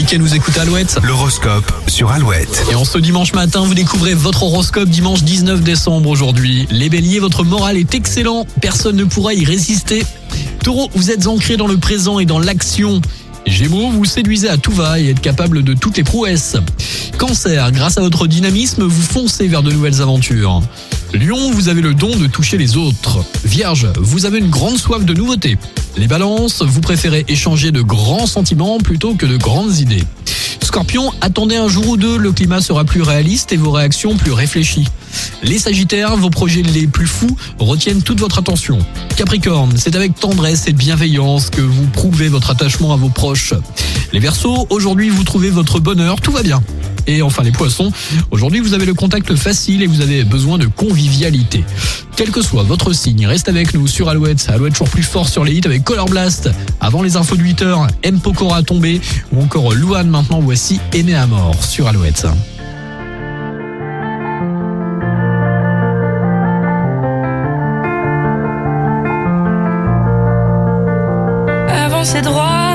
à nous écouter Alouette. L'horoscope sur Alouette. Et en ce dimanche matin, vous découvrez votre horoscope dimanche 19 décembre aujourd'hui. Les béliers, votre morale est excellent. Personne ne pourra y résister. Taureau, vous êtes ancré dans le présent et dans l'action. Gémeaux, vous séduisez à tout va et êtes capable de toutes les prouesses. Cancer, grâce à votre dynamisme, vous foncez vers de nouvelles aventures. Lion, vous avez le don de toucher les autres. Vierge, vous avez une grande soif de nouveautés. Les balances, vous préférez échanger de grands sentiments plutôt que de grandes idées. Scorpion, attendez un jour ou deux, le climat sera plus réaliste et vos réactions plus réfléchies. Les Sagittaires, vos projets les plus fous retiennent toute votre attention. Capricorne, c'est avec tendresse et bienveillance que vous prouvez votre attachement à vos proches. Les Verseaux, aujourd'hui vous trouvez votre bonheur, tout va bien. Et enfin les poissons, aujourd'hui vous avez le contact facile et vous avez besoin de convivialité. Quel que soit votre signe, reste avec nous sur Alouette. Alouette toujours plus fort sur les hits avec Color Blast. Avant les infos de 8h, M. Pokora tombé ou encore Louane maintenant voici Aimé à mort sur Alouette. Avancer droit,